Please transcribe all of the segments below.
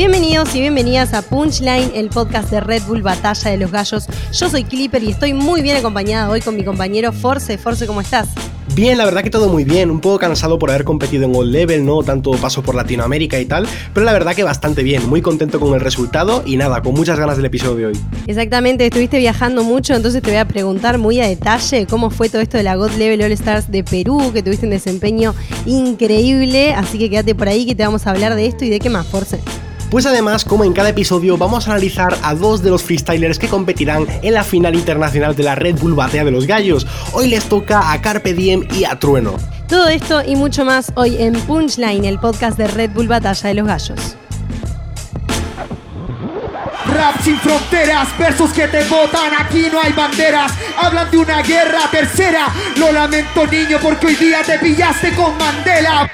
Bienvenidos y bienvenidas a Punchline, el podcast de Red Bull Batalla de los Gallos. Yo soy Clipper y estoy muy bien acompañada hoy con mi compañero Force. Force, ¿cómo estás? Bien, la verdad que todo muy bien, un poco cansado por haber competido en All Level, no tanto paso por Latinoamérica y tal, pero la verdad que bastante bien, muy contento con el resultado y nada, con muchas ganas del episodio de hoy. Exactamente, estuviste viajando mucho, entonces te voy a preguntar muy a detalle cómo fue todo esto de la God Level All Stars de Perú, que tuviste un desempeño increíble, así que quédate por ahí que te vamos a hablar de esto y de qué más, Force. Pues además, como en cada episodio, vamos a analizar a dos de los freestylers que competirán en la final internacional de la Red Bull Batea de los Gallos. Hoy les toca a Carpe Diem y a Trueno. Todo esto y mucho más hoy en Punchline, el podcast de Red Bull Batalla de los Gallos. Rap sin fronteras, versos que te botan, aquí no hay banderas. Hablan de una guerra tercera. Lo lamento, niño, porque hoy día te pillaste con Mandela.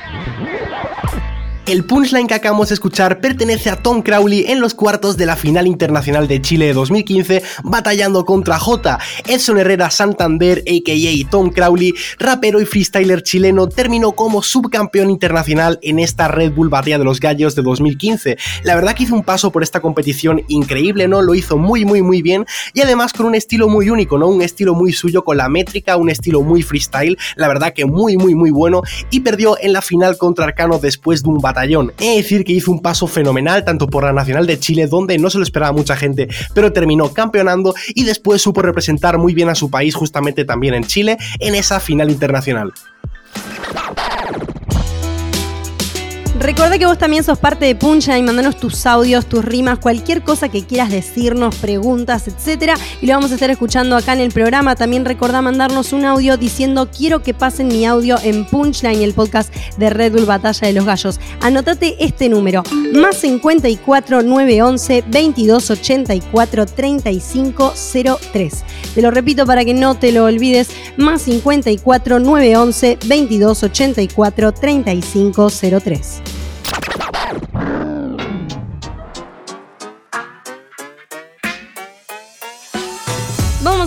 El punchline que acabamos de escuchar pertenece a Tom Crowley en los cuartos de la final internacional de Chile de 2015, batallando contra J. Edson Herrera Santander, a.k.a. Tom Crowley, rapero y freestyler chileno, terminó como subcampeón internacional en esta Red Bull Batalla de los Gallos de 2015. La verdad que hizo un paso por esta competición increíble, ¿no? Lo hizo muy, muy, muy bien y además con un estilo muy único, ¿no? Un estilo muy suyo con la métrica, un estilo muy freestyle, la verdad que muy, muy, muy bueno y perdió en la final contra Arcano después de un batallón es decir, que hizo un paso fenomenal tanto por la Nacional de Chile, donde no se lo esperaba mucha gente, pero terminó campeonando y después supo representar muy bien a su país justamente también en Chile en esa final internacional. Recuerda que vos también sos parte de Puncha y mandanos tus audios, tus rimas, cualquier cosa que quieras decirnos, preguntas, etcétera, y lo vamos a estar escuchando acá en el programa. También recordá mandarnos un audio diciendo quiero que pasen mi audio en Punchline, el podcast de Red Bull Batalla de los Gallos. Anotate este número: más 54 911 22 84 35 03. Te lo repito para que no te lo olvides: más 54 911 22 84 35 03.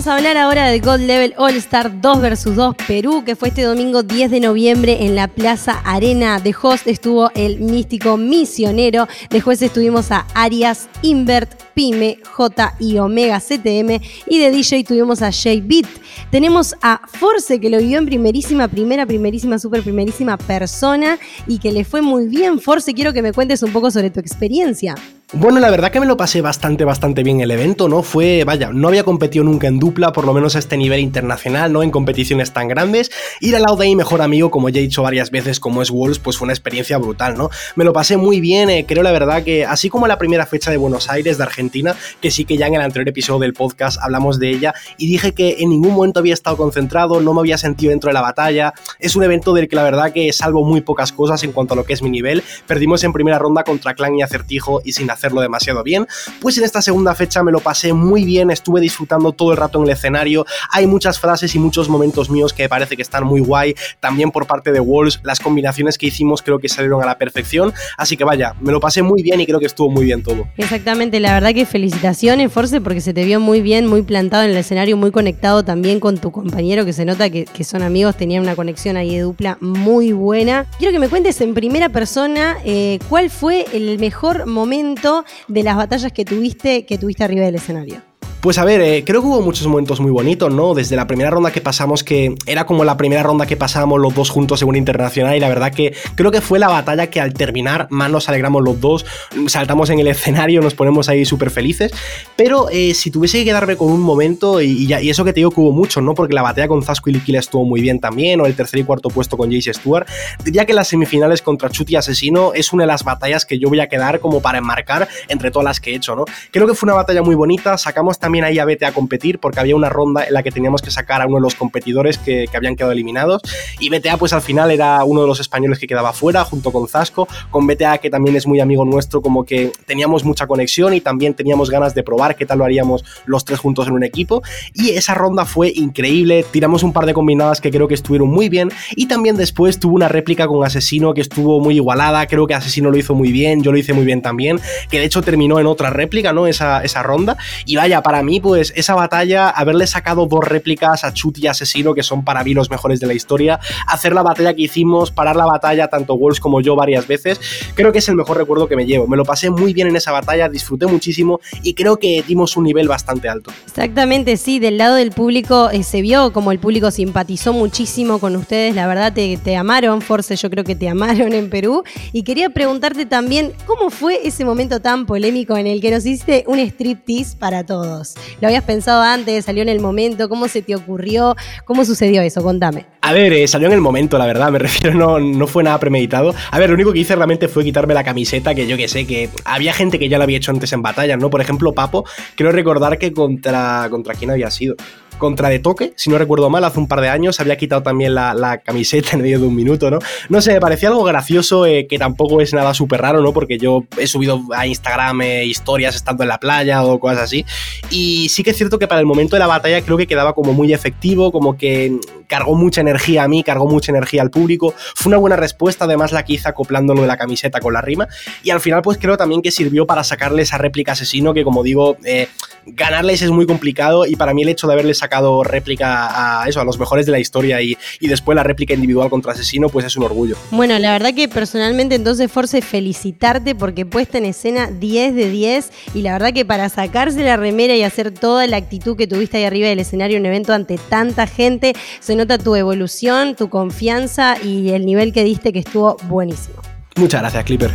Vamos a hablar ahora de Gold Level All Star 2 vs 2 Perú, que fue este domingo 10 de noviembre en la Plaza Arena. De host estuvo el místico misionero. De estuvimos a Arias, Invert, Pyme, J y Omega CTM. Y de DJ tuvimos a J Beat. Tenemos a Force, que lo vivió en primerísima, primera, primerísima, super primerísima persona y que le fue muy bien. Force, quiero que me cuentes un poco sobre tu experiencia. Bueno, la verdad que me lo pasé bastante, bastante bien el evento, ¿no? Fue, vaya, no había competido nunca en dupla, por lo menos a este nivel internacional, ¿no? En competiciones tan grandes. Ir al lado de mi mejor amigo, como ya he dicho varias veces, como es Wolves, pues fue una experiencia brutal, ¿no? Me lo pasé muy bien, eh, creo la verdad que, así como la primera fecha de Buenos Aires, de Argentina, que sí que ya en el anterior episodio del podcast hablamos de ella, y dije que en ningún momento había estado concentrado, no me había sentido dentro de la batalla. Es un evento del que la verdad que salvo muy pocas cosas en cuanto a lo que es mi nivel. Perdimos en primera ronda contra Clan y Acertijo y sin hacer hacerlo demasiado bien, pues en esta segunda fecha me lo pasé muy bien, estuve disfrutando todo el rato en el escenario, hay muchas frases y muchos momentos míos que parece que están muy guay, también por parte de Walls, las combinaciones que hicimos creo que salieron a la perfección, así que vaya, me lo pasé muy bien y creo que estuvo muy bien todo. Exactamente, la verdad que felicitaciones, Force, porque se te vio muy bien, muy plantado en el escenario, muy conectado también con tu compañero, que se nota que, que son amigos, tenían una conexión ahí de dupla muy buena. Quiero que me cuentes en primera persona eh, cuál fue el mejor momento de las batallas que tuviste, que tuviste arriba del escenario. Pues a ver, eh, creo que hubo muchos momentos muy bonitos, ¿no? Desde la primera ronda que pasamos, que era como la primera ronda que pasábamos los dos juntos una internacional, y la verdad que creo que fue la batalla que al terminar más nos alegramos los dos, saltamos en el escenario, nos ponemos ahí súper felices. Pero eh, si tuviese que quedarme con un momento, y, ya, y eso que te digo que hubo muchos, ¿no? Porque la batalla con Zasco y Liquila estuvo muy bien también, o el tercer y cuarto puesto con Jace Stewart, diría que las semifinales contra Chuti Asesino es una de las batallas que yo voy a quedar como para enmarcar entre todas las que he hecho, ¿no? Creo que fue una batalla muy bonita, sacamos también también ahí a BTA a competir porque había una ronda en la que teníamos que sacar a uno de los competidores que, que, habían quedado eliminados. Y BTA pues al final era uno de los españoles que quedaba fuera junto con Zasco, con BTA que también es muy amigo nuestro como que teníamos mucha conexión y también teníamos ganas de probar qué tal lo haríamos los tres juntos en un equipo. Y esa ronda fue increíble, tiramos un par de combinadas que creo que estuvieron muy bien. Y también después tuvo una réplica con Asesino que estuvo muy igualada, creo que Asesino lo hizo muy bien, yo lo hice muy bien también, que de hecho terminó en otra réplica, ¿no? Esa, esa ronda. Y vaya, para para mí, pues esa batalla, haberle sacado dos réplicas a Chut y Asesino, que son para mí los mejores de la historia, hacer la batalla que hicimos, parar la batalla tanto Wolves como yo varias veces, creo que es el mejor recuerdo que me llevo. Me lo pasé muy bien en esa batalla, disfruté muchísimo y creo que dimos un nivel bastante alto. Exactamente, sí, del lado del público eh, se vio como el público simpatizó muchísimo con ustedes, la verdad te, te amaron, Force, yo creo que te amaron en Perú. Y quería preguntarte también, ¿cómo fue ese momento tan polémico en el que nos hiciste un striptease para todos? ¿Lo habías pensado antes? ¿Salió en el momento? ¿Cómo se te ocurrió? ¿Cómo sucedió eso? Contame. A ver, eh, salió en el momento, la verdad, me refiero, no, no fue nada premeditado. A ver, lo único que hice realmente fue quitarme la camiseta, que yo que sé, que había gente que ya lo había hecho antes en batallas, ¿no? Por ejemplo, Papo, quiero recordar que contra, contra quién había sido contra De Toque, si no recuerdo mal, hace un par de años, había quitado también la, camiseta en medio de un minuto, ¿no? No sé, me parecía algo gracioso, eh, que tampoco es nada súper raro, ¿no? Porque yo he subido a Instagram eh, historias estando en la playa o cosas así. Y sí que es cierto que para el momento de la batalla creo que quedaba como muy efectivo, como que cargó mucha energía a mí, cargó mucha energía al público. Fue una buena respuesta, además la que hice de la camiseta con la rima. Y al final, pues creo también que sirvió para sacarle esa réplica asesino, que como digo, eh, ganarles es muy complicado. Y para mí el hecho de haberle sacado réplica a eso, a los mejores de la historia y, y después la réplica individual contra asesino, pues es un orgullo. Bueno, la verdad que personalmente entonces Force felicitarte porque puesta en escena 10 de 10 y la verdad que para sacarse la remera y hacer toda la actitud que tuviste ahí arriba del escenario en un evento ante tanta gente, se nota tu evolución, tu confianza y el nivel que diste que estuvo buenísimo. Muchas gracias, Clipper.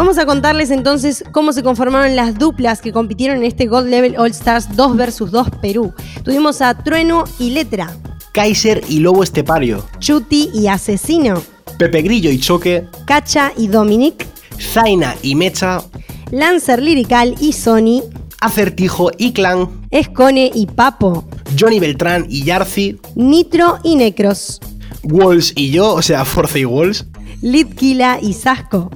Vamos a contarles entonces cómo se conformaron las duplas que compitieron en este Gold Level All Stars 2 vs 2 Perú. Tuvimos a Trueno y Letra. Kaiser y Lobo Estepario. Chuti y Asesino. Pepe Grillo y Choque. Cacha y Dominic. Zaina y Mecha. Lancer Lirical y Sony. Acertijo y Clan, Escone y Papo, Johnny Beltrán y Yarzi, Nitro y Necros, Walls y yo, o sea, Force y Walls, Litkila y Sasco,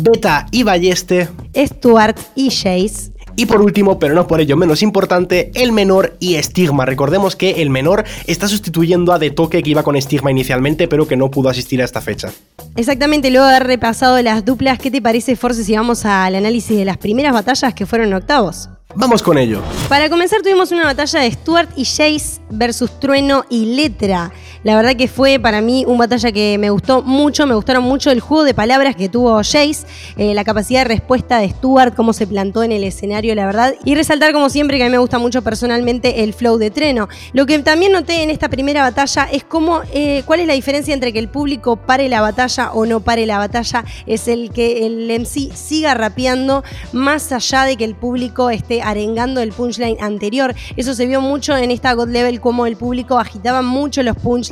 Beta y Balleste, Stuart y Jace, y por último, pero no por ello menos importante, el menor y Estigma. Recordemos que el menor está sustituyendo a De Toque que iba con Estigma inicialmente, pero que no pudo asistir a esta fecha. Exactamente, luego de haber repasado las duplas, ¿qué te parece, Force, si vamos al análisis de las primeras batallas que fueron octavos? Vamos con ello. Para comenzar tuvimos una batalla de Stuart y Jace versus Trueno y Letra. La verdad que fue para mí una batalla que me gustó mucho, me gustaron mucho el juego de palabras que tuvo Jace, eh, la capacidad de respuesta de Stuart, cómo se plantó en el escenario, la verdad. Y resaltar como siempre que a mí me gusta mucho personalmente el flow de Treno. Lo que también noté en esta primera batalla es cómo, eh, cuál es la diferencia entre que el público pare la batalla o no pare la batalla, es el que el MC siga rapeando más allá de que el público esté arengando el punchline anterior. Eso se vio mucho en esta God Level, como el público agitaba mucho los punchlines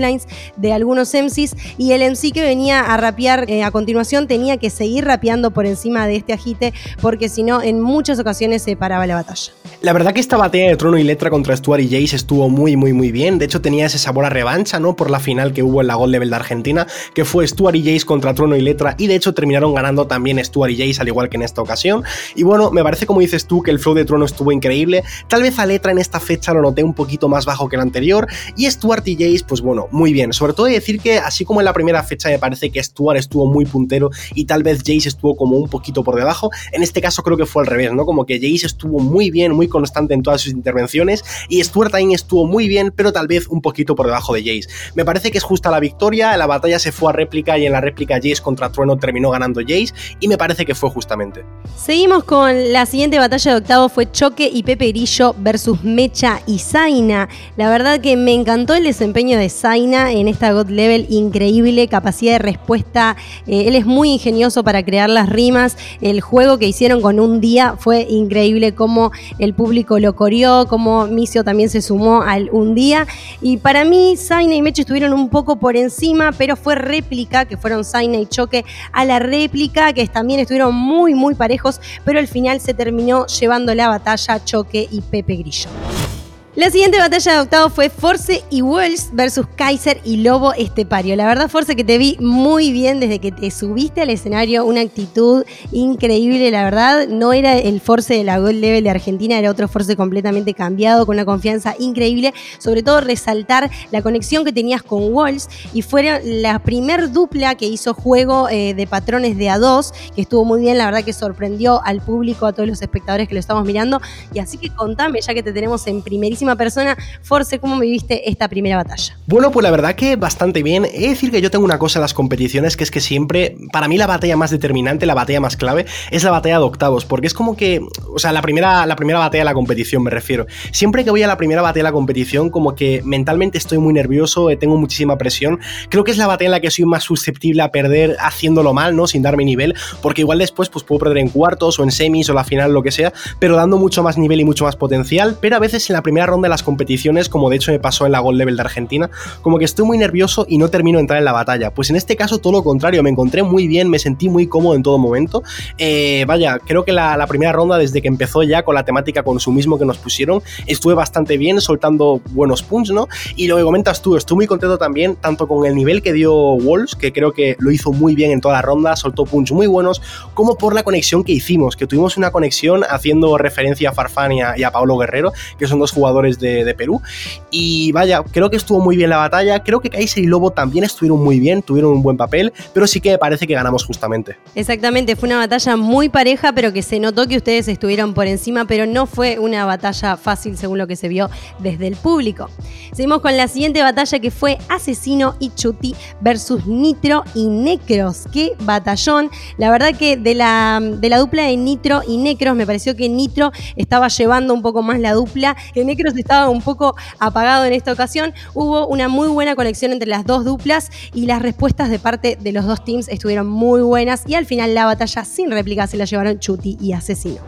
de algunos MCs y el MC que venía a rapear eh, a continuación tenía que seguir rapeando por encima de este agite porque si no en muchas ocasiones se paraba la batalla. La verdad que esta batalla de trono y letra contra Stuart y Jace estuvo muy muy muy bien, de hecho tenía ese sabor a revancha, ¿no? Por la final que hubo en la God Level de Argentina, que fue Stuart y Jace contra trono y letra y de hecho terminaron ganando también Stuart y Jace al igual que en esta ocasión. Y bueno, me parece como dices tú que el flow de trono estuvo increíble. Tal vez a letra en esta fecha lo noté un poquito más bajo que el anterior. Y Stuart y Jace, pues bueno, muy bien. Sobre todo decir que, así como en la primera fecha me parece que Stuart estuvo muy puntero y tal vez Jace estuvo como un poquito por debajo, en este caso creo que fue al revés, ¿no? Como que Jace estuvo muy bien, muy constante en todas sus intervenciones y Stuart también estuvo muy bien, pero tal vez un poquito por debajo de Jace. Me parece que es justa la victoria, la batalla se fue a réplica y en la réplica Jace contra Trueno terminó ganando Jace y me parece que fue justamente. Seguimos con la siguiente batalla de octavo, fue Choque y Pepe Grillo versus Mecha y Zaina. La verdad que me encantó el desempeño de Zaina en esta God Level, increíble, capacidad de respuesta. Eh, él es muy ingenioso para crear las rimas. El juego que hicieron con un día fue increíble, cómo el público lo corrió, cómo Micio también se sumó al un día. Y para mí, Zaina y Mecha estuvieron un poco por encima, pero fue réplica, que fueron Zaina y Choque, a la réplica, que también estuvieron muy, muy parejos, pero al final se terminó llevando la batalla Choque y Pepe Grillo. La siguiente batalla de octavo fue Force y Wells versus Kaiser y Lobo Estepario. La verdad, Force, que te vi muy bien desde que te subiste al escenario, una actitud increíble, la verdad. No era el Force de la Gold Level de Argentina, era otro Force completamente cambiado, con una confianza increíble. Sobre todo resaltar la conexión que tenías con Walls y fue la primer dupla que hizo juego eh, de patrones de A2, que estuvo muy bien, la verdad que sorprendió al público, a todos los espectadores que lo estamos mirando. Y así que contame, ya que te tenemos en primerísima persona. Force, ¿cómo viviste esta primera batalla? Bueno, pues la verdad que bastante bien. He de decir que yo tengo una cosa en las competiciones, que es que siempre, para mí la batalla más determinante, la batalla más clave, es la batalla de octavos, porque es como que, o sea, la primera, la primera batalla de la competición me refiero. Siempre que voy a la primera batalla de la competición, como que mentalmente estoy muy nervioso, eh, tengo muchísima presión. Creo que es la batalla en la que soy más susceptible a perder haciéndolo mal, ¿no? Sin darme nivel, porque igual después pues puedo perder en cuartos o en semis o la final, lo que sea, pero dando mucho más nivel y mucho más potencial, pero a veces en la primera ronda de las competiciones, como de hecho me pasó en la Gold Level de Argentina, como que estoy muy nervioso y no termino de entrar en la batalla. Pues en este caso todo lo contrario, me encontré muy bien, me sentí muy cómodo en todo momento. Eh, vaya, creo que la, primera ronda, desde que empezó ya con la temática consumismo que nos pusieron, estuve bastante bien, soltando buenos punts, ¿no? Y lo que comentas tú, estoy muy contento también, tanto con el nivel que dio Walls, que creo que lo hizo muy bien en toda la ronda, soltó punts muy buenos, como por la conexión que hicimos, que tuvimos una conexión haciendo referencia a Farfán y a Pablo Guerrero, que son dos jugadores de, Perú. Y vaya, creo que estuvo muy bien la batalla. Creo que Kaiser y Lobo también estuvieron muy bien, tuvieron un buen papel, pero sí que me parece que ganamos justamente. Exactamente, fue una batalla muy pareja, pero que se notó que ustedes estuvieron por encima, pero no fue una batalla fácil según lo que se vio desde el público. Seguimos con la siguiente batalla que fue Asesino y Chuti versus Nitro y Necros. Qué batallón. La verdad que de la, de la dupla de Nitro y Necros me pareció que Nitro estaba llevando un poco más la dupla, que Necros estaba un poco apagado en esta ocasión. Hubo una muy buena conexión entre las dos duplas y las respuestas de parte de los dos teams estuvieron muy buenas y al final la batalla sin réplica se la llevaron Chuti y Asesino.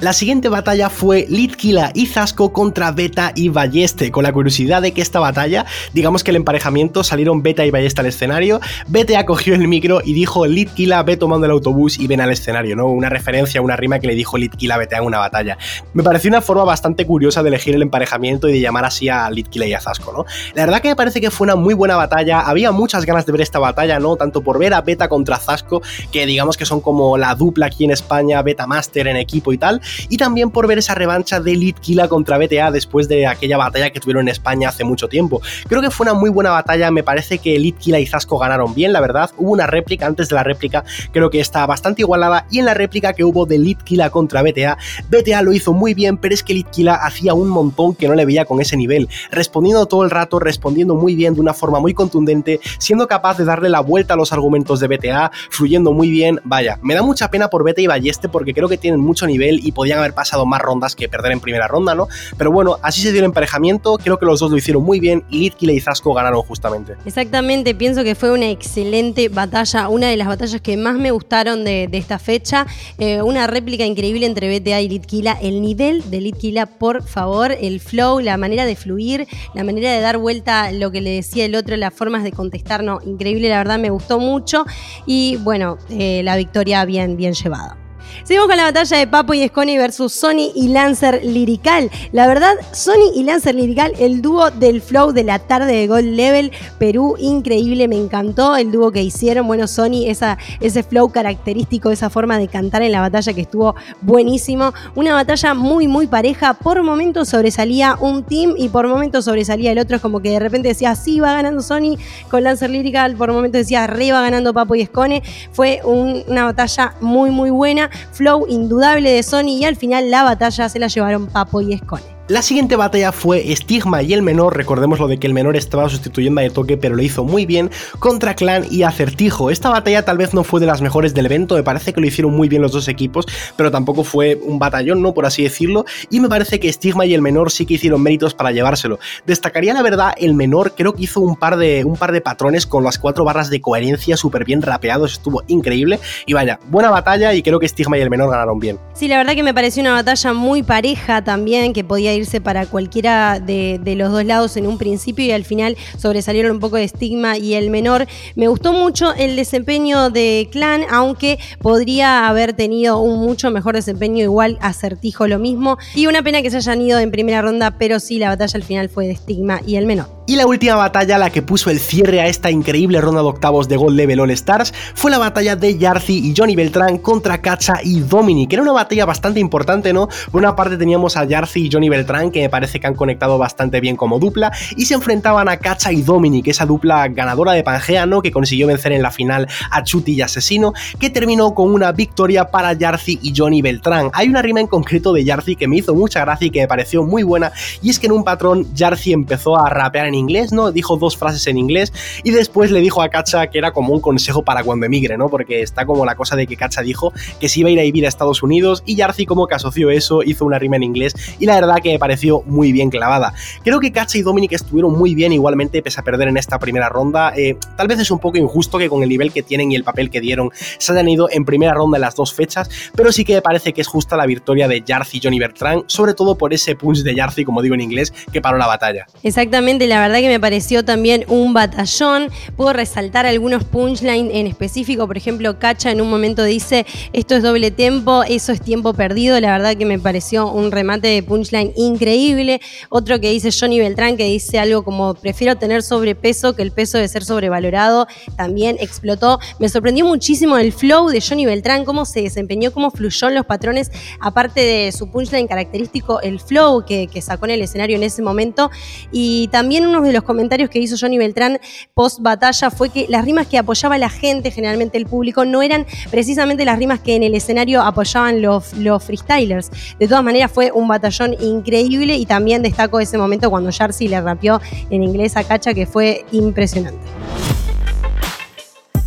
La siguiente batalla fue Litkila y Zasco contra Beta y Balleste, con la curiosidad de que esta batalla, digamos que el emparejamiento salieron Beta y Balleste al escenario, Beta acogió el micro y dijo Litkila, ve tomando el autobús y ven al escenario, ¿no? Una referencia, una rima que le dijo Litkila, vete a una batalla. Me pareció una forma bastante curiosa de elegir el emparejamiento y de llamar así a Litkila y a Zasco, ¿no? La verdad que me parece que fue una muy buena batalla, había muchas ganas de ver esta batalla, ¿no? Tanto por ver a Beta contra Zasco, que digamos que son como la dupla aquí en España, Beta Master en equipo y tal, y también por ver esa revancha de Litkila contra BTA después de aquella batalla que tuvieron en España hace mucho tiempo. Creo que fue una muy buena batalla, me parece que Litkila y Zasco ganaron bien, la verdad. Hubo una réplica antes de la réplica, creo que está bastante igualada, y en la réplica que hubo de Litkila contra BTA, BTA lo hizo muy bien, pero es que Litkila hacía un montón que no le veía con ese nivel, respondiendo todo el rato, respondiendo muy bien de una forma muy contundente, siendo capaz de darle la vuelta a los argumentos de BTA, fluyendo muy bien. Vaya, me da mucha pena por BTA y Balleste porque creo que tienen mucho nivel y podían haber pasado más rondas que perder en primera ronda, ¿no? Pero bueno, así se dio el emparejamiento, creo que los dos lo hicieron muy bien y Litkila y Zasco ganaron justamente. Exactamente, pienso que fue una excelente batalla, una de las batallas que más me gustaron de, esta fecha, eh, una réplica increíble entre BTA y Litkila, el nivel de Litkila, por favor, el flow, la manera de fluir, la manera de dar vuelta lo que le decía el otro, las formas de contestar, no, increíble, la verdad me gustó mucho y bueno, eh, la victoria bien, bien llevada. Seguimos con la batalla de Papo y Sconi versus Sony y Lancer Lirical. La verdad, Sony y Lancer Lirical, el dúo del flow de la tarde de Gold Level, Perú, increíble, me encantó el dúo que hicieron. Bueno, Sony, esa, ese flow característico, esa forma de cantar en la batalla que estuvo buenísimo. Una batalla muy, muy pareja. Por momentos sobresalía un team y por momentos sobresalía el otro. Es como que de repente decía, sí, va ganando Sony con Lancer Lirical. Por momentos decía, arriba ganando Papo y Scone. Fue una batalla muy, muy buena flow indudable de Sony y al final la batalla se la llevaron Papo y Escone. La siguiente batalla fue Stigma y el menor, recordemos lo de que el menor estaba sustituyendo a toque pero lo hizo muy bien, contra Clan y Acertijo. Esta batalla tal vez no fue de las mejores del evento, me parece que lo hicieron muy bien los dos equipos, pero tampoco fue un batallón, ¿no? Por así decirlo, y me parece que Stigma y el menor sí que hicieron méritos para llevárselo. Destacaría la verdad el menor, creo que hizo un par de, un par de patrones con las cuatro barras de coherencia súper bien rapeados, estuvo increíble, y vaya, buena batalla y creo que Stigma y el menor ganaron bien. Sí, la verdad que me pareció una batalla muy pareja también, que podía irse para cualquiera de, de, los dos lados en un principio y al final sobresalieron un poco de estigma y el menor. Me gustó mucho el desempeño de Clan, aunque podría haber tenido un mucho mejor desempeño, igual acertijo lo mismo. Y una pena que se hayan ido en primera ronda, pero sí, la batalla al final fue de estigma y el menor. Y la última batalla, la que puso el cierre a esta increíble ronda de octavos de Gold Level All Stars, fue la batalla de Yarzi y Johnny Beltrán contra Kacha y Dominic. Era una batalla bastante importante, ¿no? Por una parte teníamos a Yarzi y Johnny Beltrán, que me parece que han conectado bastante bien como dupla, y se enfrentaban a Kacha y Dominic, esa dupla ganadora de Pangea, ¿no? Que consiguió vencer en la final a Chuti y Asesino, que terminó con una victoria para Yarzi y Johnny Beltrán. Hay una rima en concreto de Yarzi que me hizo mucha gracia y que me pareció muy buena, y es que en un patrón Yarzi empezó a rapear en inglés, ¿no? Dijo dos frases en inglés y después le dijo a Kacha que era como un consejo para cuando emigre, ¿no? Porque está como la cosa de que Kacha dijo que se iba a ir a vivir a Estados Unidos y Yarzi como que asoció eso, hizo una rima en inglés y la verdad que me pareció muy bien clavada. Creo que Kacha y Dominic estuvieron muy bien igualmente pese a perder en esta primera ronda. Eh, tal vez es un poco injusto que con el nivel que tienen y el papel que dieron se hayan ido en primera ronda en las dos fechas, pero sí que me parece que es justa la victoria de Yarzi y Johnny Bertrand, sobre todo por ese punch de Yarzi, como digo en inglés, que paró la batalla. Exactamente, la verdad que me pareció también un batallón. Puedo resaltar algunos punchlines en específico. Por ejemplo, Cacha en un momento dice: Esto es doble tiempo, eso es tiempo perdido. La verdad que me pareció un remate de punchline increíble. Otro que dice Johnny Beltrán, que dice algo como: Prefiero tener sobrepeso que el peso de ser sobrevalorado. También explotó. Me sorprendió muchísimo el flow de Johnny Beltrán, cómo se desempeñó, cómo fluyó en los patrones, aparte de su punchline característico, el flow que, que sacó en el escenario en ese momento. Y también uno de los comentarios que hizo Johnny Beltrán post batalla fue que las rimas que apoyaba la gente, generalmente el público, no eran precisamente las rimas que en el escenario apoyaban los, los freestylers. De todas maneras fue un batallón increíble y también destaco ese momento cuando Jarcy le rapeó en inglés a Cacha que fue impresionante.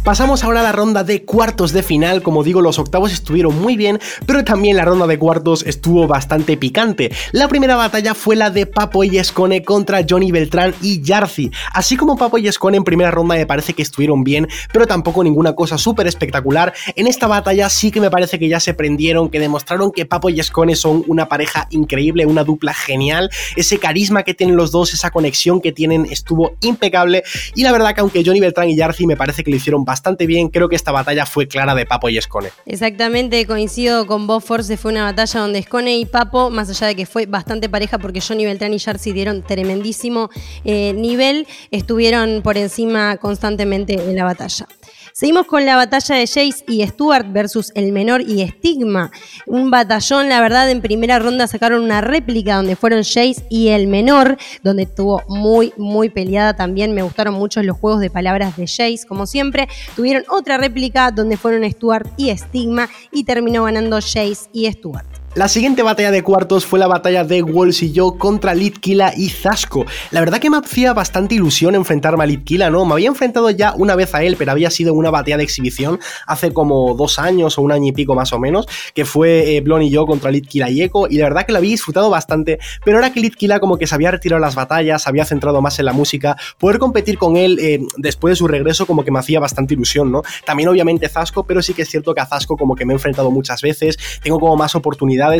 Pasamos ahora a la ronda de cuartos de final, como digo los octavos estuvieron muy bien, pero también la ronda de cuartos estuvo bastante picante. La primera batalla fue la de Papo y Escone contra Johnny Beltrán y Yarzi. Así como Papo y Escone en primera ronda me parece que estuvieron bien, pero tampoco ninguna cosa súper espectacular. En esta batalla sí que me parece que ya se prendieron, que demostraron que Papo y Escone son una pareja increíble, una dupla genial. Ese carisma que tienen los dos, esa conexión que tienen estuvo impecable y la verdad que aunque Johnny Beltrán y Yarzi me parece que lo hicieron bastante bien. Creo que esta batalla fue clara de Papo y Escone. Exactamente, coincido con vos, Force. Fue una batalla donde Escone y Papo, más allá de que fue bastante pareja, porque Johnny Beltrán y Jersey dieron tremendísimo eh, nivel, estuvieron por encima constantemente en la batalla. Seguimos con la batalla de Jace y Stuart versus el menor y Stigma. Un batallón, la verdad, en primera ronda sacaron una réplica donde fueron Jace y el menor, donde estuvo muy, muy peleada también. Me gustaron mucho los juegos de palabras de Jace, como siempre. Tuvieron otra réplica donde fueron Stuart y Stigma y terminó ganando Jace y Stuart. La siguiente batalla de cuartos fue la batalla de Walls y yo contra Litkila y Zasco. La verdad que me hacía bastante ilusión enfrentarme a Litkila, ¿no? Me había enfrentado ya una vez a él, pero había sido una batalla de exhibición hace como dos años o un año y pico más o menos, que fue eh, Blon y yo contra Litkila y Echo, y la verdad que lo había disfrutado bastante, pero ahora que Litkila como que se había retirado las batallas, se había centrado más en la música, poder competir con él eh, después de su regreso como que me hacía bastante ilusión, ¿no? También obviamente Zasco, pero sí que es cierto que a Zasco como que me he enfrentado muchas veces, tengo como más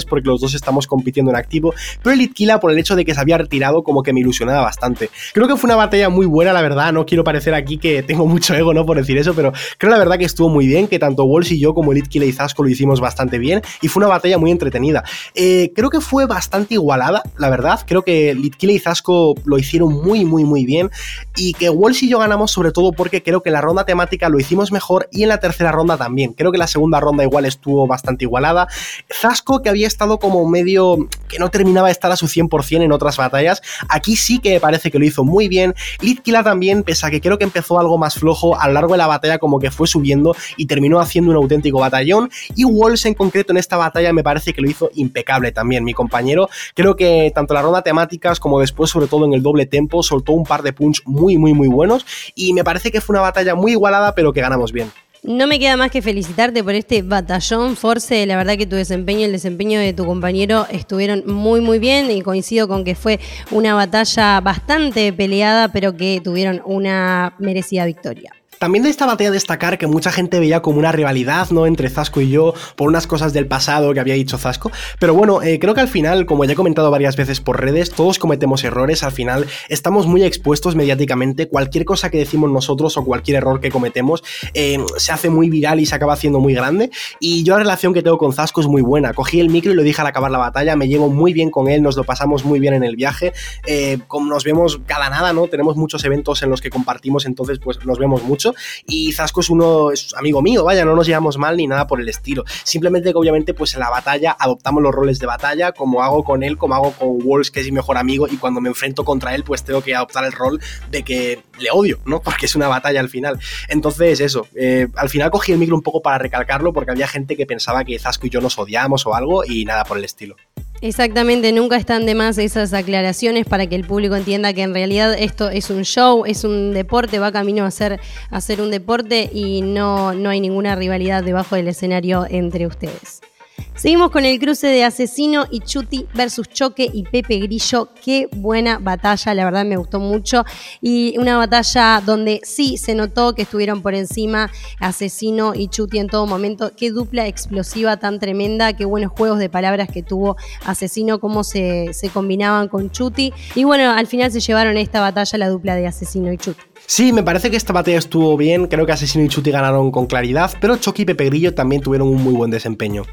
porque los dos estamos compitiendo en activo, pero el Itkila por el hecho de que se había retirado como que me ilusionaba bastante. Creo que fue una batalla muy buena, la verdad, no quiero parecer aquí que tengo mucho ego, ¿no? Por decir eso, pero creo la verdad que estuvo muy bien, que tanto Walsh y yo como el Itkila y Zasco lo hicimos bastante bien y fue una batalla muy entretenida. Eh, creo que fue bastante igualada, la verdad, creo que Litkila y Zasco lo hicieron muy, muy, muy bien y que Walsh y yo ganamos sobre todo porque creo que en la ronda temática lo hicimos mejor y en la tercera ronda también. Creo que la segunda ronda igual estuvo bastante igualada. Zasco, que había estado como medio que no terminaba de estar a su 100% en otras batallas. Aquí sí que me parece que lo hizo muy bien. Litkila también, pese a que creo que empezó algo más flojo, a lo largo de la batalla como que fue subiendo y terminó haciendo un auténtico batallón. Y Walls en concreto en esta batalla me parece que lo hizo impecable también. Mi compañero, creo que tanto la ronda temáticas como después, sobre todo en el doble tempo, soltó un par de punch muy, muy, muy buenos. Y me parece que fue una batalla muy igualada, pero que ganamos bien. No me queda más que felicitarte por este batallón, Force. La verdad que tu desempeño y el desempeño de tu compañero estuvieron muy, muy bien y coincido con que fue una batalla bastante peleada, pero que tuvieron una merecida victoria. También de esta batalla destacar que mucha gente veía como una rivalidad, ¿no? Entre Zasco y yo, por unas cosas del pasado que había dicho Zasco. Pero bueno, eh, creo que al final, como ya he comentado varias veces por redes, todos cometemos errores, al final estamos muy expuestos mediáticamente, cualquier cosa que decimos nosotros o cualquier error que cometemos eh, se hace muy viral y se acaba haciendo muy grande. Y yo la relación que tengo con Zasco es muy buena. Cogí el micro y lo dije al acabar la batalla, me llevo muy bien con él, nos lo pasamos muy bien en el viaje, eh, como nos vemos cada nada, ¿no? Tenemos muchos eventos en los que compartimos, entonces pues nos vemos mucho. Y Zasco es uno, amigo mío, vaya, no nos llevamos mal ni nada por el estilo. Simplemente que obviamente pues en la batalla adoptamos los roles de batalla, como hago con él, como hago con Walls, que es mi mejor amigo, y cuando me enfrento contra él pues tengo que adoptar el rol de que le odio, ¿no? Porque es una batalla al final. Entonces eso, eh, al final cogí el micro un poco para recalcarlo porque había gente que pensaba que Zasco y yo nos odiamos o algo y nada por el estilo. Exactamente, nunca están de más esas aclaraciones para que el público entienda que en realidad esto es un show, es un deporte, va camino a ser, a ser un deporte y no, no hay ninguna rivalidad debajo del escenario entre ustedes. Seguimos con el cruce de Asesino y Chuti versus Choque y Pepe Grillo. Qué buena batalla, la verdad me gustó mucho. Y una batalla donde sí se notó que estuvieron por encima Asesino y Chuti en todo momento. Qué dupla explosiva tan tremenda, qué buenos juegos de palabras que tuvo Asesino, cómo se, combinaban con Chuti. Y bueno, al final se llevaron esta batalla la dupla de Asesino y Chuti. Sí, me parece que esta batalla estuvo bien, creo que Asesino y Chuti ganaron con claridad, pero Chucky y Pepe Grillo también tuvieron un muy buen desempeño.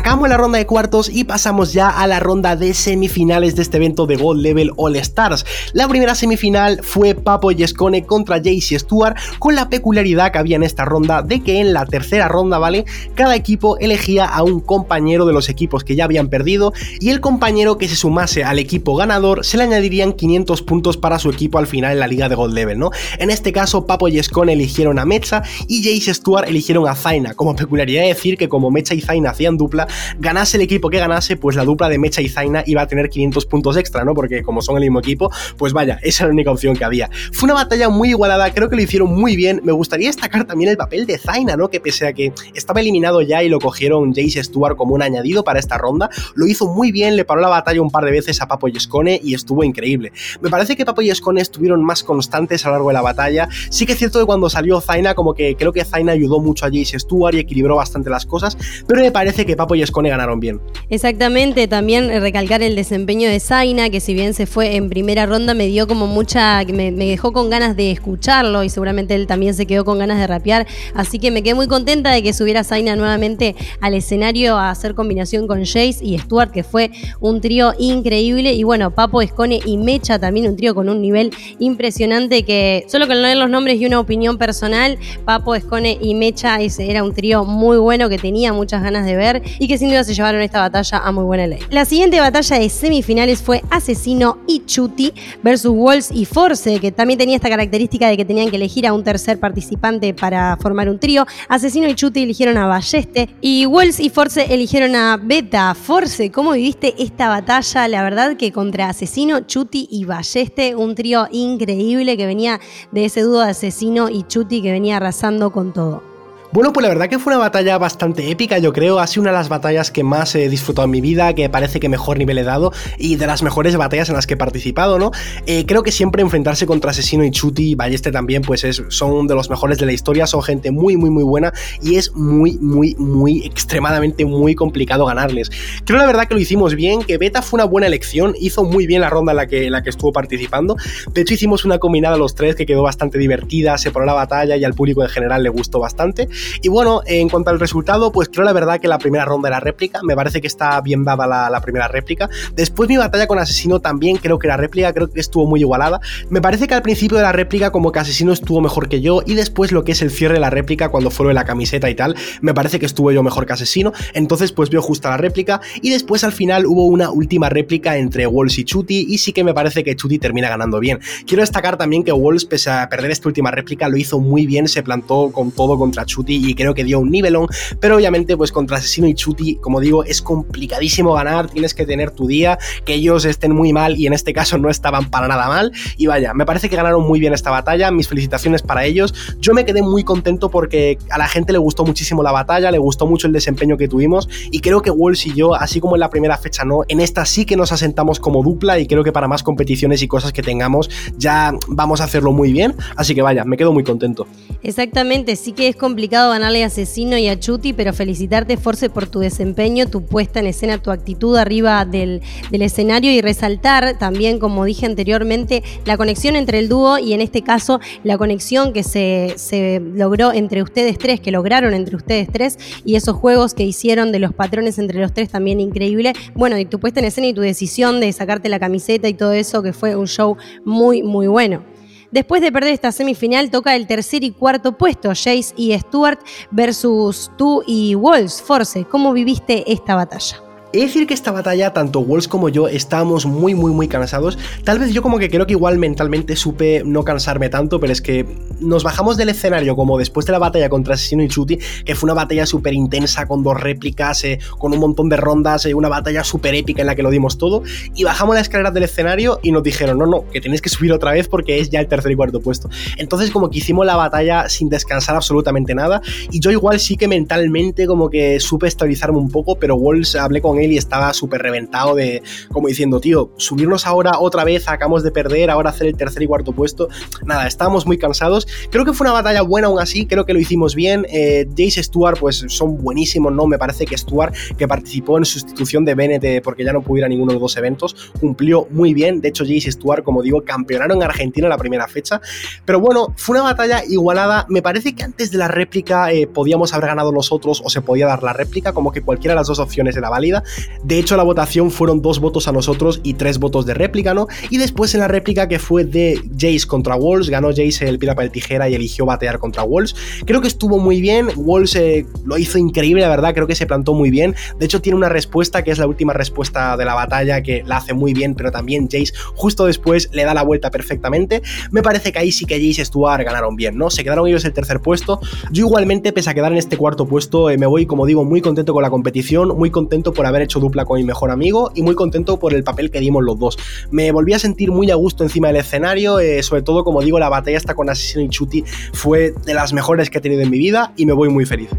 Acabamos la ronda de cuartos y pasamos ya a la ronda de semifinales de este evento de Gold Level All Stars. La primera semifinal fue Papo Yescone contra Jaycee Stewart, con la peculiaridad que había en esta ronda de que en la tercera ronda, ¿vale? Cada equipo elegía a un compañero de los equipos que ya habían perdido y el compañero que se sumase al equipo ganador se le añadirían 500 puntos para su equipo al final en la liga de Gold Level, ¿no? En este caso, Papo y Escone eligieron a Mecha y Jaycee Stewart eligieron a Zaina, como peculiaridad decir que como Mecha y Zaina hacían dupla, ganase el equipo que ganase, pues la dupla de Mecha y Zaina iba a tener 500 puntos extra, ¿no? Porque como son el mismo equipo, pues vaya, esa era la única opción que había. Fue una batalla muy igualada, creo que lo hicieron muy bien. Me gustaría destacar también el papel de Zaina, ¿no? Que pese a que estaba eliminado ya y lo cogieron Jace Stewart como un añadido para esta ronda, lo hizo muy bien, le paró la batalla un par de veces a Papo y Escone y estuvo increíble. Me parece que Papo y Escone estuvieron más constantes a lo largo de la batalla. Sí que es cierto que cuando salió Zaina, como que creo que Zaina ayudó mucho a Jace Stewart y equilibró bastante las cosas, pero me parece que Papo y Escone ganaron bien. Exactamente, también recalcar el desempeño de Zaina, que si bien se fue en primera ronda, me dio como mucha, me, dejó con ganas de escucharlo y seguramente él también se quedó con ganas de rapear. Así que me quedé muy contenta de que subiera Zaina nuevamente al escenario a hacer combinación con Jace y Stuart, que fue un trío increíble. Y bueno, Papo, Escone y Mecha también un trío con un nivel impresionante que solo con leer los nombres y una opinión personal, Papo, Escone y Mecha era un trío muy bueno que tenía muchas ganas de ver y que sin duda se llevaron esta batalla a muy buena ley. La siguiente batalla de semifinales fue Asesino y Chuti versus Walls y Force, que también tenía esta característica de que tenían que elegir a un tercer participante para formar un trío. Asesino y Chuti eligieron a Balleste y Walls y Force eligieron a Beta. Force, ¿cómo viviste esta batalla? La verdad que contra Asesino, Chuti y Balleste, un trío increíble que venía de ese dúo de Asesino y Chuti que venía arrasando con todo. Bueno, pues la verdad que fue una batalla bastante épica, yo creo. Ha sido una de las batallas que más he disfrutado en mi vida, que parece que mejor nivel he dado y de las mejores batallas en las que he participado, ¿no? Eh, creo que siempre enfrentarse contra Asesino y Chuti, Balleste también, pues es, son de los mejores de la historia, son gente muy, muy, muy buena y es muy, muy, muy, extremadamente muy complicado ganarles. Creo la verdad que lo hicimos bien, que Beta fue una buena elección, hizo muy bien la ronda en la que, en la que estuvo participando. De hecho, hicimos una combinada los tres que quedó bastante divertida, se paró la batalla y al público en general le gustó bastante. Y bueno, en cuanto al resultado, pues creo la verdad que la primera ronda era réplica, me parece que está bien dada la, primera réplica. Después mi batalla con Asesino también creo que la réplica, creo que estuvo muy igualada. Me parece que al principio de la réplica como que Asesino estuvo mejor que yo y después lo que es el cierre de la réplica cuando fue la camiseta y tal, me parece que estuvo yo mejor que Asesino, entonces pues veo justa la réplica y después al final hubo una última réplica entre Walls y Chuti y sí que me parece que Chuti termina ganando bien. Quiero destacar también que Walls pese a perder esta última réplica lo hizo muy bien, se plantó con todo contra Chuti Y creo que dio un nivelón, pero obviamente pues contra Asesino y Chuti, como digo, es complicadísimo ganar, tienes que tener tu día, que ellos estén muy mal y en este caso no estaban para nada mal y vaya, me parece que ganaron muy bien esta batalla, mis felicitaciones para ellos, yo me quedé muy contento porque a la gente le gustó muchísimo la batalla, le gustó mucho el desempeño que tuvimos y creo que Wolves y yo, así como en la primera fecha no, en esta sí que nos asentamos como dupla y creo que para más competiciones y cosas que tengamos ya vamos a hacerlo muy bien, así que vaya, me quedo muy contento. Exactamente, sí que es complicado ganarle a Asesino y a Chuti, pero felicitarte, Force, por tu desempeño, tu puesta en escena, tu actitud arriba del, escenario y resaltar también, como dije anteriormente, la conexión entre el dúo y en este caso la conexión que se, se logró entre ustedes tres, que lograron entre ustedes tres y esos juegos que hicieron de los patrones entre los tres también increíble. Bueno, y tu puesta en escena y tu decisión de sacarte la camiseta y todo eso, que fue un show muy, muy bueno. Después de perder esta semifinal, toca el tercer y cuarto puesto, Jace y Stuart versus tú y Wolves. Force, ¿cómo viviste esta batalla? He de decir que esta batalla, tanto Wolves como yo, estábamos muy, muy, muy cansados. Tal vez yo como que creo que igual mentalmente supe no cansarme tanto, pero es que nos bajamos del escenario como después de la batalla contra Asesino y Chuti, que fue una batalla súper intensa con dos réplicas, eh, con un montón de rondas, eh, una batalla súper épica en la que lo dimos todo, y bajamos las escaleras del escenario y nos dijeron, no, no, que tenéis que subir otra vez porque es ya el tercer y cuarto puesto. Entonces como que hicimos la batalla sin descansar absolutamente nada, y yo igual sí que mentalmente como que supe estabilizarme un poco, pero Wolves hablé con y estaba súper reventado de, como diciendo, tío, subirnos ahora otra vez, acabamos de perder, ahora hacer el tercer y cuarto puesto. Nada, estábamos muy cansados. Creo que fue una batalla buena aún así, creo que lo hicimos bien. Eh, Jace Stuart, pues son buenísimos, ¿no? Me parece que Stuart, que participó en sustitución de Bennett porque ya no pudiera ninguno de los dos eventos, cumplió muy bien. De hecho, Jace Stuart, como digo, campeonaron en Argentina en la primera fecha. Pero bueno, fue una batalla igualada. Me parece que antes de la réplica eh, podíamos haber ganado nosotros o se podía dar la réplica, como que cualquiera de las dos opciones era válida. De hecho, la votación fueron dos votos a nosotros y tres votos de réplica, ¿no? Y después en la réplica que fue de Jace contra Walls, ganó Jace el piedra el tijera y eligió batear contra Walls. Creo que estuvo muy bien, Walls eh, lo hizo increíble, la verdad, creo que se plantó muy bien. De hecho, tiene una respuesta que es la última respuesta de la batalla que la hace muy bien, pero también Jace justo después le da la vuelta perfectamente. Me parece que ahí sí que Jace y Stuart ganaron bien, ¿no? Se quedaron ellos el tercer puesto. Yo igualmente, pese a quedar en este cuarto puesto, eh, me voy, como digo, muy contento con la competición, muy contento por haber hecho dupla con mi mejor amigo y muy contento por el papel que dimos los dos. Me volví a sentir muy a gusto encima del escenario, eh, sobre todo como digo, la batalla esta con Asesino y Chuti fue de las mejores que he tenido en mi vida y me voy muy feliz.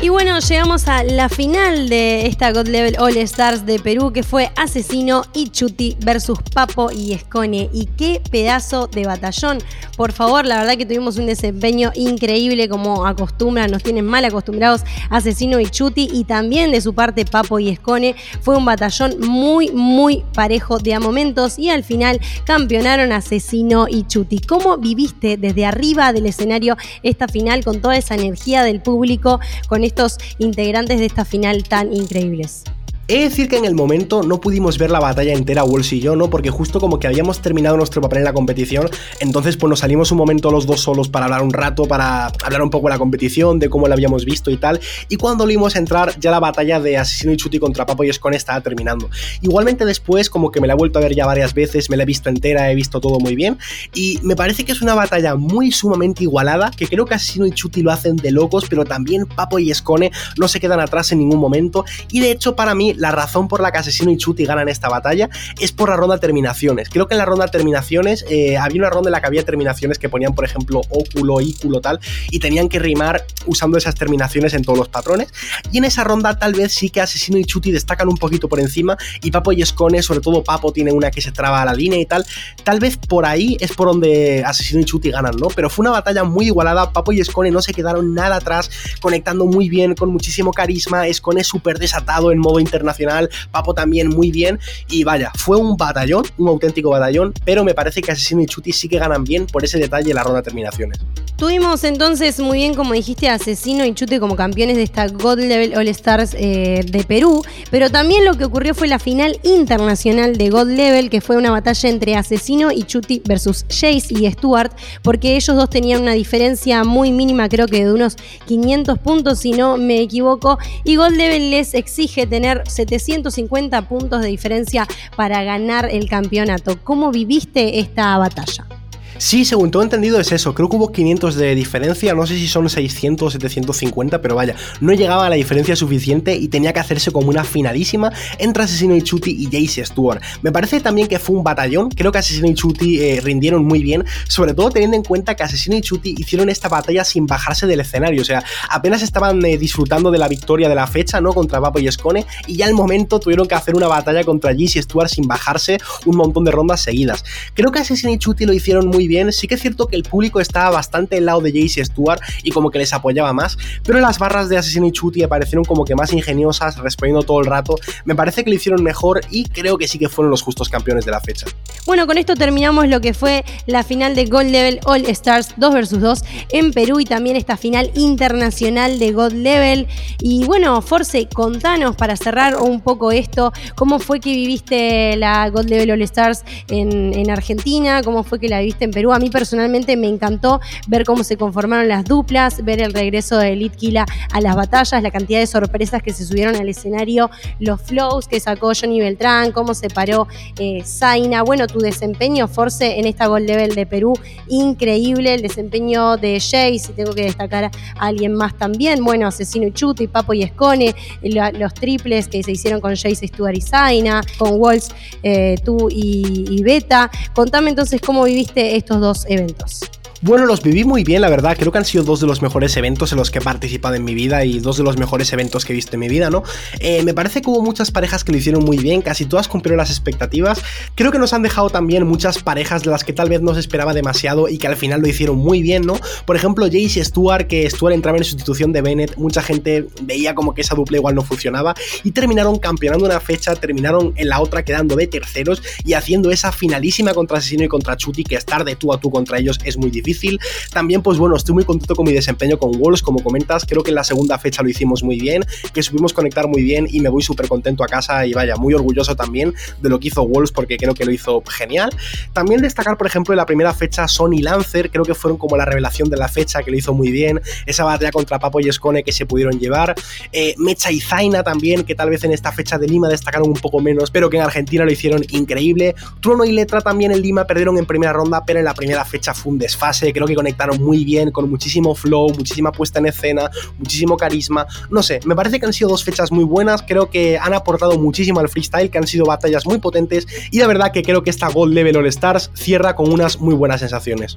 Y bueno, llegamos a la final de esta God Level All Stars de Perú, que fue Asesino y Chuti versus Papo y Escone. Y qué pedazo de batallón. Por favor, la verdad que tuvimos un desempeño increíble, como acostumbran, nos tienen mal acostumbrados Asesino y Chuti. Y también de su parte, Papo y Escone. Fue un batallón muy, muy parejo de a momentos. Y al final campeonaron Asesino y Chuti. ¿Cómo viviste desde arriba del escenario esta final con toda esa energía del público? Con estos integrantes de esta final tan increíbles. He de decir que en el momento no pudimos ver la batalla entera, Wolves y yo, ¿no? Porque justo como que habíamos terminado nuestro papel en la competición, entonces pues nos salimos un momento los dos solos para hablar un rato, para hablar un poco de la competición, de cómo la habíamos visto y tal. Y cuando lo vimos entrar, ya la batalla de Asesino y Chuti contra Papo y Escone estaba terminando. Igualmente después, como que me la he vuelto a ver ya varias veces, me la he visto entera, he visto todo muy bien. Y me parece que es una batalla muy sumamente igualada, que creo que Asesino y Chuti lo hacen de locos, pero también Papo y Escone no se quedan atrás en ningún momento. Y de hecho, para mí, la razón por la que Asesino y Chuti ganan esta batalla es por la ronda de terminaciones. Creo que en la ronda de terminaciones eh, había una ronda en la que había terminaciones que ponían, por ejemplo, óculo, ículo, tal, y tenían que rimar usando esas terminaciones en todos los patrones. Y en esa ronda tal vez sí que Asesino y Chuti destacan un poquito por encima y Papo y Escone, sobre todo Papo, tiene una que se traba a la línea y tal. Tal vez por ahí es por donde Asesino y Chuti ganan, ¿no? Pero fue una batalla muy igualada. Papo y Escone no se quedaron nada atrás, conectando muy bien, con muchísimo carisma. Escone súper desatado en modo internacional, Papo también muy bien. Y vaya, fue un batallón, un auténtico batallón, pero me parece que Asesino y Chuti sí que ganan bien por ese detalle en la ronda de terminaciones. Tuvimos entonces muy bien, como dijiste, Asesino y Chuti como campeones de esta God Level All Stars eh, de Perú, pero también lo que ocurrió fue la final internacional de God Level, que fue una batalla entre Asesino y Chuti versus Jace y Stuart, porque ellos dos tenían una diferencia muy mínima, creo que de unos 500 puntos, si no me equivoco, y God Level les exige tener 750 puntos de diferencia para ganar el campeonato. ¿Cómo viviste esta batalla? Sí, según todo entendido es eso. Creo que hubo 500 de diferencia. No sé si son 600 o 750, pero vaya, no llegaba a la diferencia suficiente y tenía que hacerse como una finalísima entre Asesino y Chuti y Jaycee Stewart. Me parece también que fue un batallón. Creo que Asesino y Chuti eh, rindieron muy bien, sobre todo teniendo en cuenta que Asesino y Chuti hicieron esta batalla sin bajarse del escenario. O sea, apenas estaban eh, disfrutando de la victoria de la fecha, ¿no? Contra Papo y Escone, y ya al momento tuvieron que hacer una batalla contra Jaycee Stewart sin bajarse un montón de rondas seguidas. Creo que Asesino y Chuti lo hicieron muy bien. Sí que es cierto que el público estaba bastante al lado de Jaycee Stewart y como que les apoyaba más, pero las barras de Asesino y Chuti aparecieron como que más ingeniosas, respondiendo todo el rato. Me parece que lo hicieron mejor y creo que sí que fueron los justos campeones de la fecha. Bueno, con esto terminamos lo que fue la final de Gold Level All Stars 2 vs 2 en Perú y también esta final internacional de God Level. Y bueno, Force, contanos para cerrar un poco esto, cómo fue que viviste la God Level All Stars en, en Argentina, cómo fue que la viviste en Perú. A mí personalmente me encantó ver cómo se conformaron las duplas, ver el regreso de Elite Killa a las batallas, la cantidad de sorpresas que se subieron al escenario, los flows que sacó Johnny Beltrán, cómo se paró eh, Zaina. Bueno, tu desempeño, Force, en esta Gold Level de Perú, increíble. El desempeño de Jay, si tengo que destacar a alguien más también. Bueno, Asesino y Chuti, Papo y Escone, los triples que se hicieron con Jace, Stuart y Zaina, con Walls, eh, tú y, y Beta. Contame entonces cómo viviste estos dos eventos. Bueno, los viví muy bien, la verdad. Creo que han sido dos de los mejores eventos en los que he participado en mi vida y dos de los mejores eventos que he visto en mi vida, ¿no? Eh, me parece que hubo muchas parejas que lo hicieron muy bien, casi todas cumplieron las expectativas. Creo que nos han dejado también muchas parejas de las que tal vez no se esperaba demasiado y que al final lo hicieron muy bien, ¿no? Por ejemplo, Jace y Stuart, que Stuart entraba en sustitución de Bennett, mucha gente veía como que esa dupla igual no funcionaba y terminaron campeonando una fecha, terminaron en la otra quedando de terceros y haciendo esa finalísima contra Asesino y contra Chuti, que estar de tú a tú contra ellos es muy difícil también, pues bueno, estoy muy contento con mi desempeño con Wolves, como comentas, creo que en la segunda fecha lo hicimos muy bien, que supimos conectar muy bien y me voy súper contento a casa y vaya, muy orgulloso también de lo que hizo Wolves porque creo que lo hizo genial. También destacar, por ejemplo, en la primera fecha Sony Lancer, creo que fueron como la revelación de la fecha, que lo hizo muy bien, esa batalla contra Papo y Escone que se pudieron llevar, eh, Mecha y Zaina también, que tal vez en esta fecha de Lima destacaron un poco menos, pero que en Argentina lo hicieron increíble. Trono y Letra también en Lima perdieron en primera ronda, pero en la primera fecha fue un desfase creo que conectaron muy bien, con muchísimo flow, muchísima puesta en escena, muchísimo carisma. No sé, me parece que han sido dos fechas muy buenas, creo que han aportado muchísimo al freestyle, que han sido batallas muy potentes y la verdad que creo que esta Gold Level All Stars cierra con unas muy buenas sensaciones.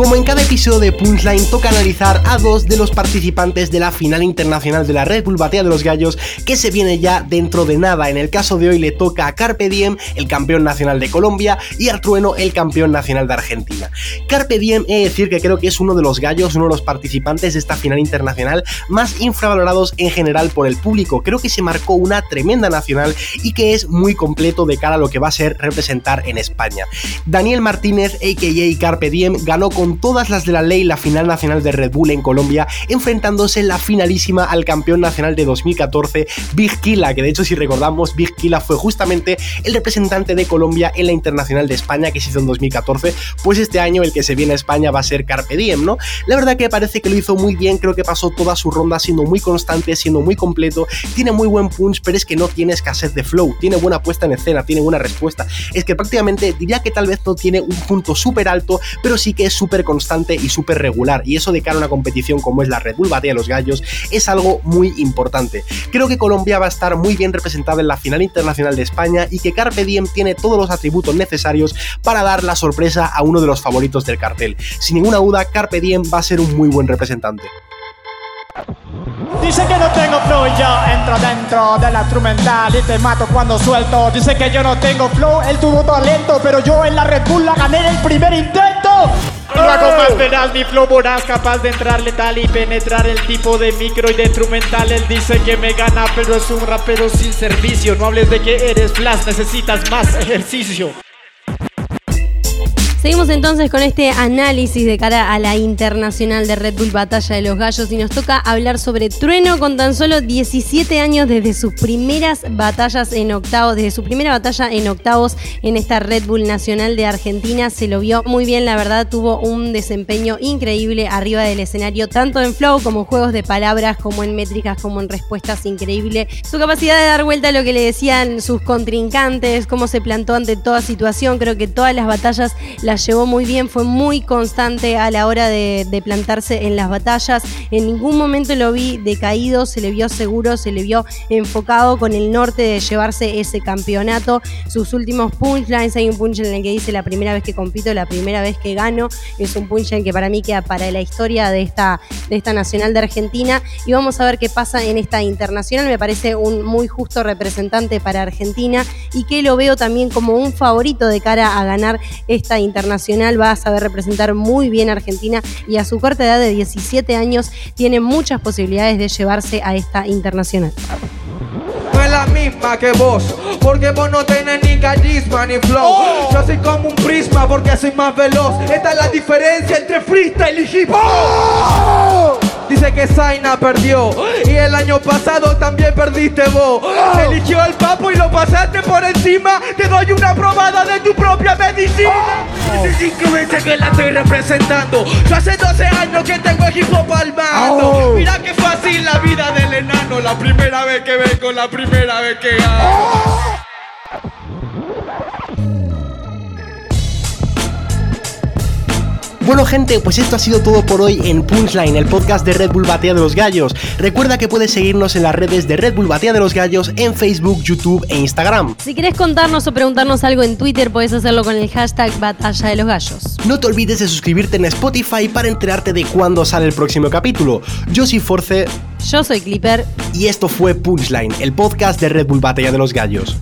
Como en cada episodio de Punchline toca analizar a dos de los participantes de la final internacional de la Red Bull Batea de los Gallos que se viene ya dentro de nada. En el caso de hoy le toca a Carpe Diem, el campeón nacional de Colombia, y a Trueno, el campeón nacional de Argentina. Carpe Diem, he de decir que creo que es uno de los gallos, uno de los participantes de esta final internacional más infravalorados en general por el público. Creo que se marcó una tremenda nacional y que es muy completo de cara a lo que va a ser representar en España. Daniel Martínez, a.k.a. Carpe Diem, ganó con todas las de la ley la final nacional de Red Bull en Colombia, enfrentándose en la finalísima al campeón nacional de 2014, Big Killa, que de hecho si recordamos, Big Killa fue justamente el representante de Colombia en la Internacional de España que se hizo en 2014, pues este año el que se viene a España va a ser Carpe Diem, ¿no? La verdad que parece que lo hizo muy bien, creo que pasó toda su ronda siendo muy constante, siendo muy completo, tiene muy buen punch, pero es que no tiene escasez de flow, tiene buena puesta en escena, tiene buena respuesta, es que prácticamente diría que tal vez no tiene un punto súper alto, pero sí que es súper constante y súper regular. Y eso de cara a una competición como es la Red Bull Batalla de los Gallos es algo muy importante. Creo que Colombia va a estar muy bien representada en la final internacional de España y que Carpe Diem tiene todos los atributos necesarios para dar la sorpresa a uno de los favoritos del cartel. Sin ninguna duda, Carpe Diem va a ser un muy buen representante. Dice que no tengo flow y yo entro dentro de la instrumental y te mato cuando suelto. Dice que yo no tengo flow, él tuvo talento, pero yo en la Red Bull la gané en el primer intento. Lo hago más veraz, mi flow voraz, capaz de entrar letal y penetrar el tipo de micro y de instrumental. Él dice que me gana, pero es un rapero sin servicio. No hables de que eres flash, necesitas más ejercicio. Seguimos entonces con este análisis de cara a la internacional de Red Bull Batalla de los Gallos y nos toca hablar sobre Trueno con tan solo 17 años desde sus primeras batallas en octavos, desde su primera batalla en octavos en esta Red Bull Nacional de Argentina. Se lo vio muy bien, la verdad, tuvo un desempeño increíble arriba del escenario, tanto en flow como juegos de palabras, como en métricas, como en respuestas, increíble. Su capacidad de dar vuelta a lo que le decían sus contrincantes, cómo se plantó ante toda situación, creo que todas las batallas la llevó muy bien, fue muy constante a la hora de, plantarse en las batallas. En ningún momento lo vi decaído, se le vio seguro, se le vio enfocado con el norte de llevarse ese campeonato. Sus últimos punchlines, hay un punchline en el que dice la primera vez que compito, la primera vez que gano. Es un punchline que para mí queda para la historia de esta, de esta nacional de Argentina. Y vamos a ver qué pasa en esta internacional. Me parece un muy justo representante para Argentina y que lo veo también como un favorito de cara a ganar esta internacional internacional, va a saber representar muy bien a Argentina y a su corta edad de 17 años tiene muchas posibilidades de llevarse a esta internacional no es la misma que vos Porque vos no tenés ni carisma ni flow oh. Yo soy como un prisma porque soy más veloz Esta es la diferencia entre freestyle y hip hop oh. Dice que Zaina perdió. Y el año pasado también perdiste vos. Oh. Eligió al papo y lo pasaste por encima. Te doy una probada de tu propia medicina. Hace cinco veces que la estoy representando. Yo hace 12 años que tengo el hip hop al mando Mira qué fácil la vida del enano. La primera vez que vengo, la primera vez que hago Bueno gente, pues esto ha sido todo por hoy en Punchline, el podcast de Red Bull Batea de los Gallos. Recuerda que puedes seguirnos en las redes de Red Bull Batea de los Gallos en Facebook, YouTube e Instagram. Si quieres contarnos o preguntarnos algo en Twitter, puedes hacerlo con el hashtag Batalla de los Gallos. No te olvides de suscribirte en Spotify para enterarte de cuándo sale el próximo capítulo. Yo soy Force. Yo soy Clipper. Y esto fue Punchline, el podcast de Red Bull Batea de los Gallos.